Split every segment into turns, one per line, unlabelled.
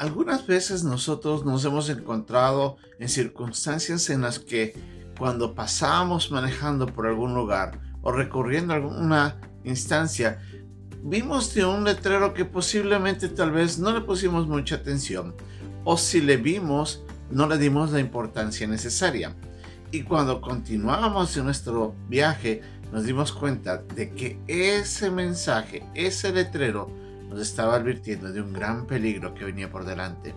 Algunas veces nosotros nos hemos encontrado en circunstancias en las que cuando pasamos manejando por algún lugar o recorriendo alguna instancia, vimos de un letrero que posiblemente tal vez no le pusimos mucha atención o si le vimos no le dimos la importancia necesaria. Y cuando continuábamos en nuestro viaje nos dimos cuenta de que ese mensaje, ese letrero, nos estaba advirtiendo de un gran peligro que venía por delante.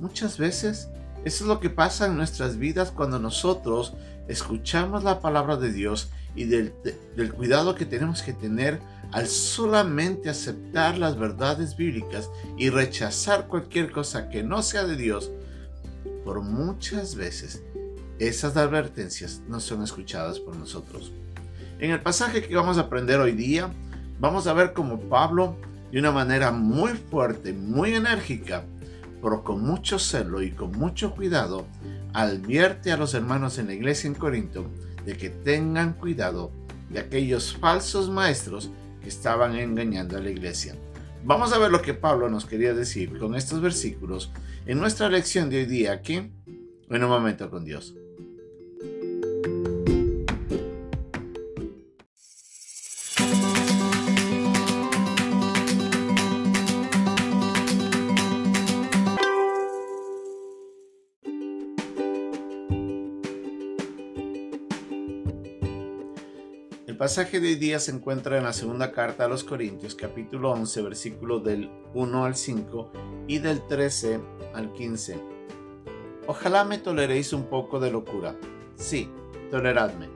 Muchas veces eso es lo que pasa en nuestras vidas cuando nosotros escuchamos la palabra de Dios y del, del, cuidado que tenemos que tener al solamente aceptar las verdades bíblicas y rechazar cualquier cosa que no sea de Dios, por muchas veces esas advertencias no son escuchadas por nosotros. En el pasaje que vamos a aprender hoy día, vamos a ver cómo Pablo, de una manera muy fuerte, muy enérgica, pero con mucho celo y con mucho cuidado, advierte a los hermanos en la iglesia en Corinto de que tengan cuidado de aquellos falsos maestros que estaban engañando a la iglesia. Vamos a ver lo que Pablo nos quería decir con estos versículos en nuestra lección de hoy día aquí, en un momento con Dios. El pasaje de hoy día se encuentra en la segunda carta a los Corintios, capítulo 11, versículo del 1 al 5 y del 13 al 15. Ojalá me toleréis un poco de locura. Sí, toleradme,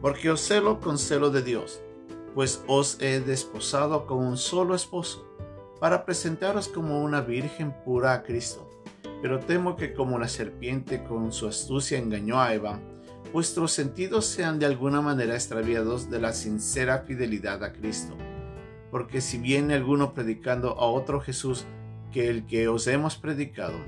porque os celo con celo de Dios, pues os he desposado con un solo esposo, para presentaros como una virgen pura a Cristo. Pero temo que como la serpiente con su astucia engañó a Eva, vuestros sentidos sean de alguna manera extraviados de la sincera fidelidad a Cristo. Porque si viene alguno predicando a otro Jesús que el que os hemos predicado,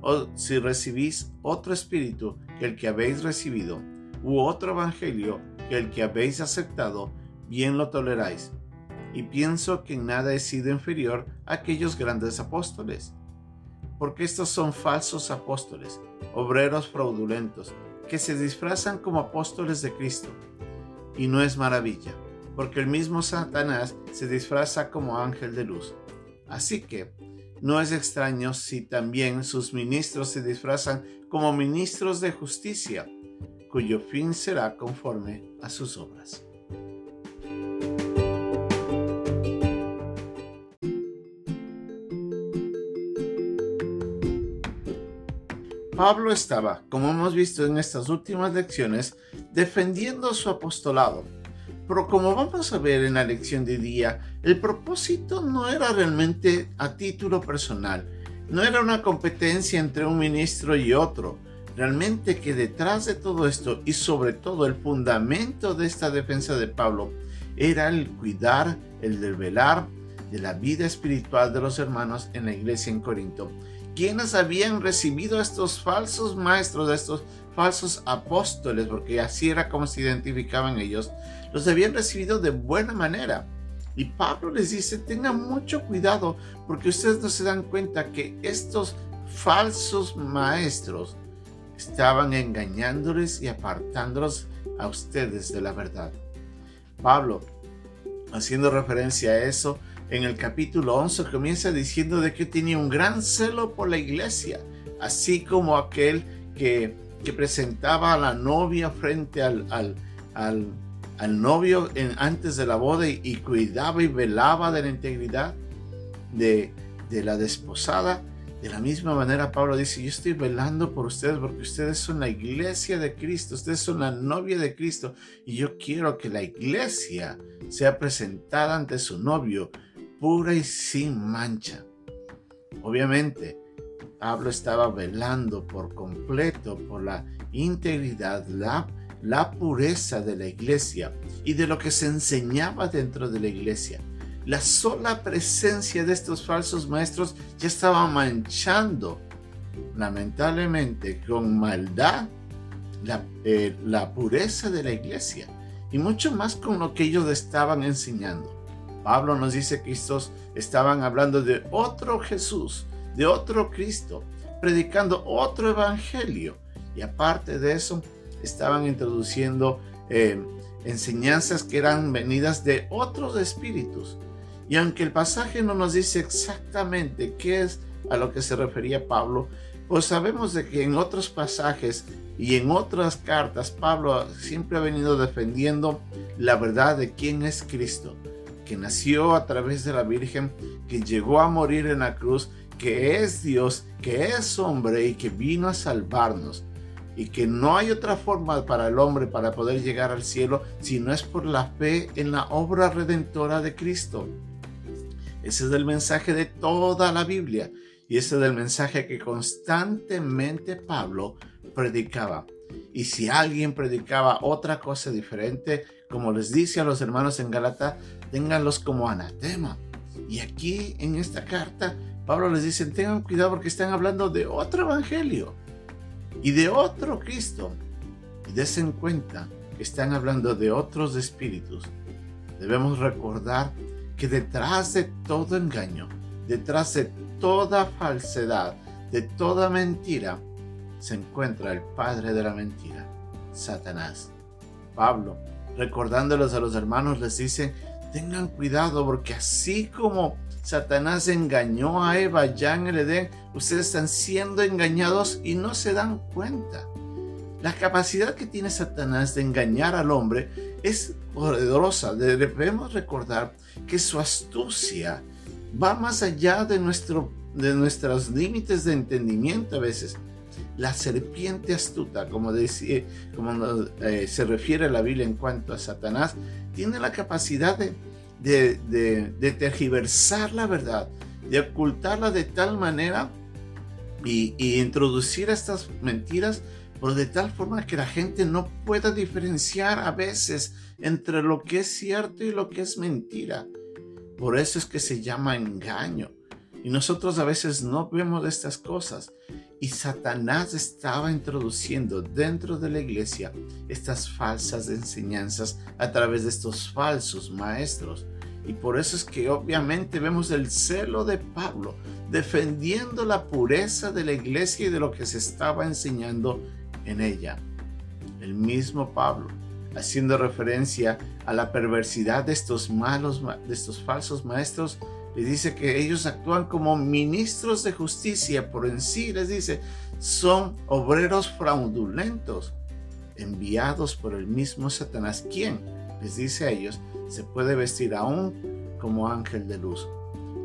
o si recibís otro espíritu que el que habéis recibido, u otro evangelio que el que habéis aceptado, bien lo toleráis. Y pienso que en nada he sido inferior a aquellos grandes apóstoles. Porque estos son falsos apóstoles, obreros fraudulentos, que se disfrazan como apóstoles de Cristo. Y no es maravilla, porque el mismo Satanás se disfraza como ángel de luz. Así que no es extraño si también sus ministros se disfrazan como ministros de justicia, cuyo fin será conforme a sus obras. Pablo estaba, como hemos visto en estas últimas lecciones, defendiendo su apostolado. Pero como vamos a ver en la lección de día, el propósito no era realmente a título personal, no era una competencia entre un ministro y otro. Realmente que detrás de todo esto y sobre todo el fundamento de esta defensa de Pablo era el cuidar, el velar de la vida espiritual de los hermanos en la iglesia en Corinto quienes habían recibido a estos falsos maestros, a estos falsos apóstoles, porque así era como se identificaban ellos, los habían recibido de buena manera. Y Pablo les dice, tengan mucho cuidado porque ustedes no se dan cuenta que estos falsos maestros estaban engañándoles y apartándolos a ustedes de la verdad. Pablo, haciendo referencia a eso, en el capítulo 11 comienza diciendo de que tenía un gran celo por la iglesia, así como aquel que, que presentaba a la novia frente al, al, al, novio en, antes de la boda y, cuidaba y velaba de la integridad de, de la desposada. De la misma manera, Pablo dice, yo estoy velando por ustedes porque ustedes son la iglesia de Cristo, ustedes son la novia de Cristo y yo quiero que la iglesia sea presentada ante su novio pura y sin mancha. Obviamente, Pablo estaba velando por completo por la integridad, la, pureza de la iglesia y de lo que se enseñaba dentro de la iglesia. La sola presencia de estos falsos maestros ya estaba manchando, lamentablemente, con maldad la, eh, la pureza de la iglesia y mucho más con lo que ellos estaban enseñando. Pablo nos dice que estos estaban hablando de otro Jesús, de otro Cristo, predicando otro evangelio. Y aparte de eso, estaban introduciendo eh, enseñanzas que eran venidas de otros espíritus. Y aunque el pasaje no nos dice exactamente qué es a lo que se refería Pablo, pues sabemos de que en otros pasajes y en otras cartas Pablo siempre ha venido defendiendo la verdad de quién es Cristo, que nació a través de la Virgen, que llegó a morir en la cruz, que es Dios, que es hombre y que vino a salvarnos y que no hay otra forma para el hombre para poder llegar al cielo si no es por la fe en la obra redentora de Cristo. Ese es el mensaje de toda la Biblia y ese es el mensaje que constantemente Pablo predicaba. Y si alguien predicaba otra cosa diferente, como les dice a los hermanos en Galata, ténganlos como anatema. Y aquí en esta carta, Pablo les dice, tengan cuidado porque están hablando de otro evangelio y de otro Cristo. Y desen cuenta que están hablando de otros espíritus. Debemos recordar que detrás de todo engaño, detrás de toda falsedad, de toda mentira, se encuentra el padre de la mentira, Satanás. Pablo, recordándolos a los hermanos, les dice, tengan cuidado porque así como Satanás engañó a Eva ya en el Edén, ustedes están siendo engañados y no se dan cuenta. La capacidad que tiene Satanás de engañar al hombre es poderosa. Debemos recordar que su astucia va más allá de, nuestro, de nuestros límites de entendimiento a veces. La serpiente astuta, como, decía, como eh, se refiere a la Biblia en cuanto a Satanás, tiene la capacidad de tergiversar la verdad, de ocultarla de tal manera y, y, introducir estas mentiras, pero de tal forma que la gente no pueda diferenciar a veces entre lo que es cierto y lo que es mentira. Por eso es que se llama engaño. Y nosotros a veces no vemos estas cosas. Y Satanás estaba introduciendo dentro de la iglesia estas falsas enseñanzas a través de estos falsos maestros. Y por eso es que obviamente vemos el celo de Pablo defendiendo la pureza de la iglesia y de lo que se estaba enseñando en ella. El mismo Pablo, haciendo referencia a la perversidad de estos malos, de estos falsos maestros, le dice que ellos actúan como ministros de justicia, por en sí les dice, son obreros fraudulentos, enviados por el mismo Satanás, quien les dice a ellos, se puede vestir aún como ángel de luz.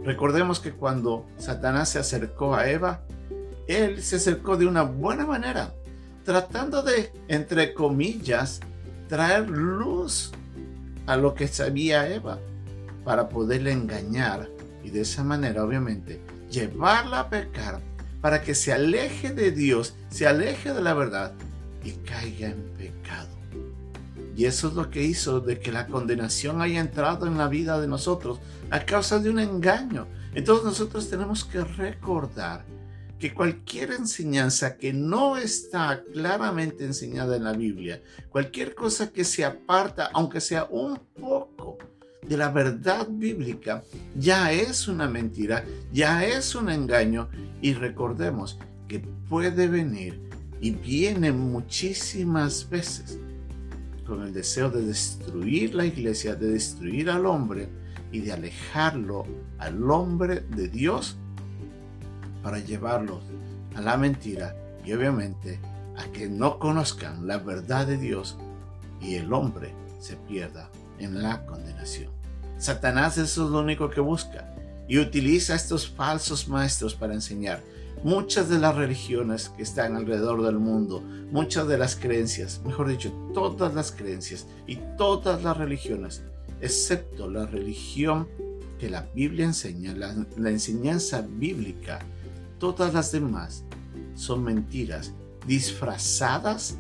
Recordemos que cuando Satanás se acercó a Eva, él se acercó de una buena manera, tratando de, entre comillas, traer luz a lo que sabía Eva, para poderle engañar y de esa manera, obviamente, llevarla a pecar, para que se aleje de Dios, se aleje de la verdad y caiga en pecado. Y eso es lo que hizo de que la condenación haya entrado en la vida de nosotros a causa de un engaño. Entonces nosotros tenemos que recordar que cualquier enseñanza que no está claramente enseñada en la Biblia, cualquier cosa que se aparta, aunque sea un poco de la verdad bíblica, ya es una mentira, ya es un engaño. Y recordemos que puede venir y viene muchísimas veces con el deseo de destruir la iglesia, de destruir al hombre y de alejarlo al hombre de Dios para llevarlos a la mentira y obviamente a que no conozcan la verdad de Dios y el hombre se pierda en la condenación. Satanás eso es lo único que busca y utiliza estos falsos maestros para enseñar muchas de las religiones que están alrededor del mundo, muchas de las creencias, mejor dicho, todas las creencias y todas las religiones, excepto la religión que la Biblia enseña, la, enseñanza bíblica, todas las demás son mentiras disfrazadas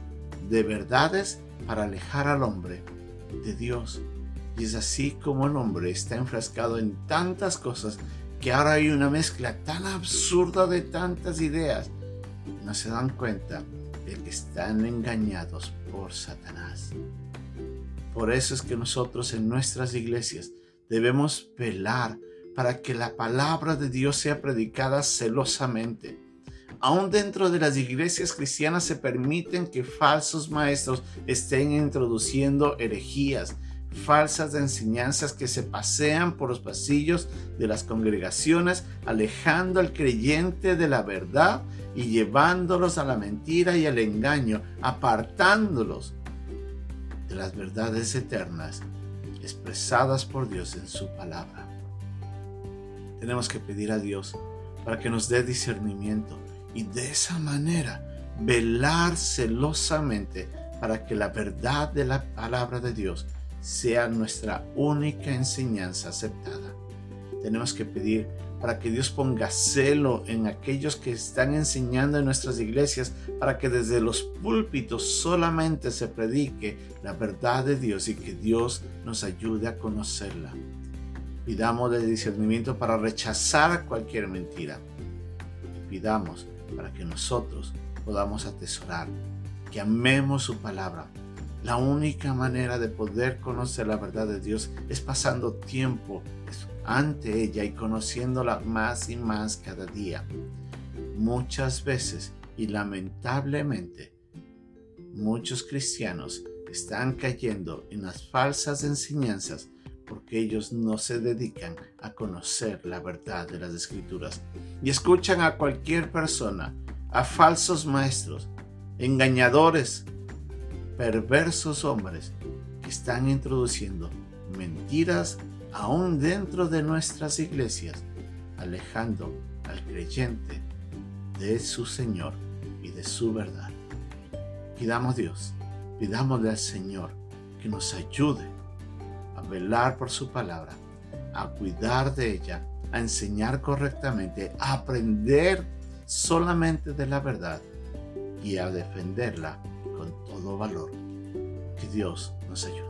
de verdades para alejar al hombre de Dios. Y es así como el hombre está enfrascado en tantas cosas que ahora hay una mezcla tan absurda de tantas ideas, no se dan cuenta de que están engañados por Satanás. Por eso es que nosotros en nuestras iglesias debemos velar para que la palabra de Dios sea predicada celosamente. Aún dentro de las iglesias cristianas se permiten que falsos maestros estén introduciendo herejías, falsas enseñanzas que se pasean por los pasillos de las congregaciones, alejando al creyente de la verdad y llevándolos a la mentira y al engaño, apartándolos de las verdades eternas expresadas por Dios en su palabra. Tenemos que pedir a Dios para que nos dé discernimiento y de esa manera velar celosamente para que la verdad de la palabra de Dios sea nuestra única enseñanza aceptada. Tenemos que pedir para que Dios ponga celo en aquellos que están enseñando en nuestras iglesias, para que desde los púlpitos solamente se predique la verdad de Dios y que Dios nos ayude a conocerla. Pidamos el discernimiento para rechazar cualquier mentira. Y pidamos para que nosotros podamos atesorar, que amemos su palabra. La única manera de poder conocer la verdad de Dios es pasando tiempo ante ella y conociéndola más y más cada día. Muchas veces y lamentablemente, muchos cristianos están cayendo en las falsas enseñanzas porque ellos no se dedican a conocer la verdad de las escrituras y escuchan a cualquier persona, a falsos maestros, engañadores, perversos hombres que están introduciendo mentiras aún dentro de nuestras iglesias, alejando al creyente de su Señor y de su verdad. Pidamos Dios, pidámosle al Señor que nos ayude a velar por su palabra, a cuidar de ella, a enseñar correctamente, a aprender solamente de la verdad y a defenderla con todo valor. Que Dios nos ayude.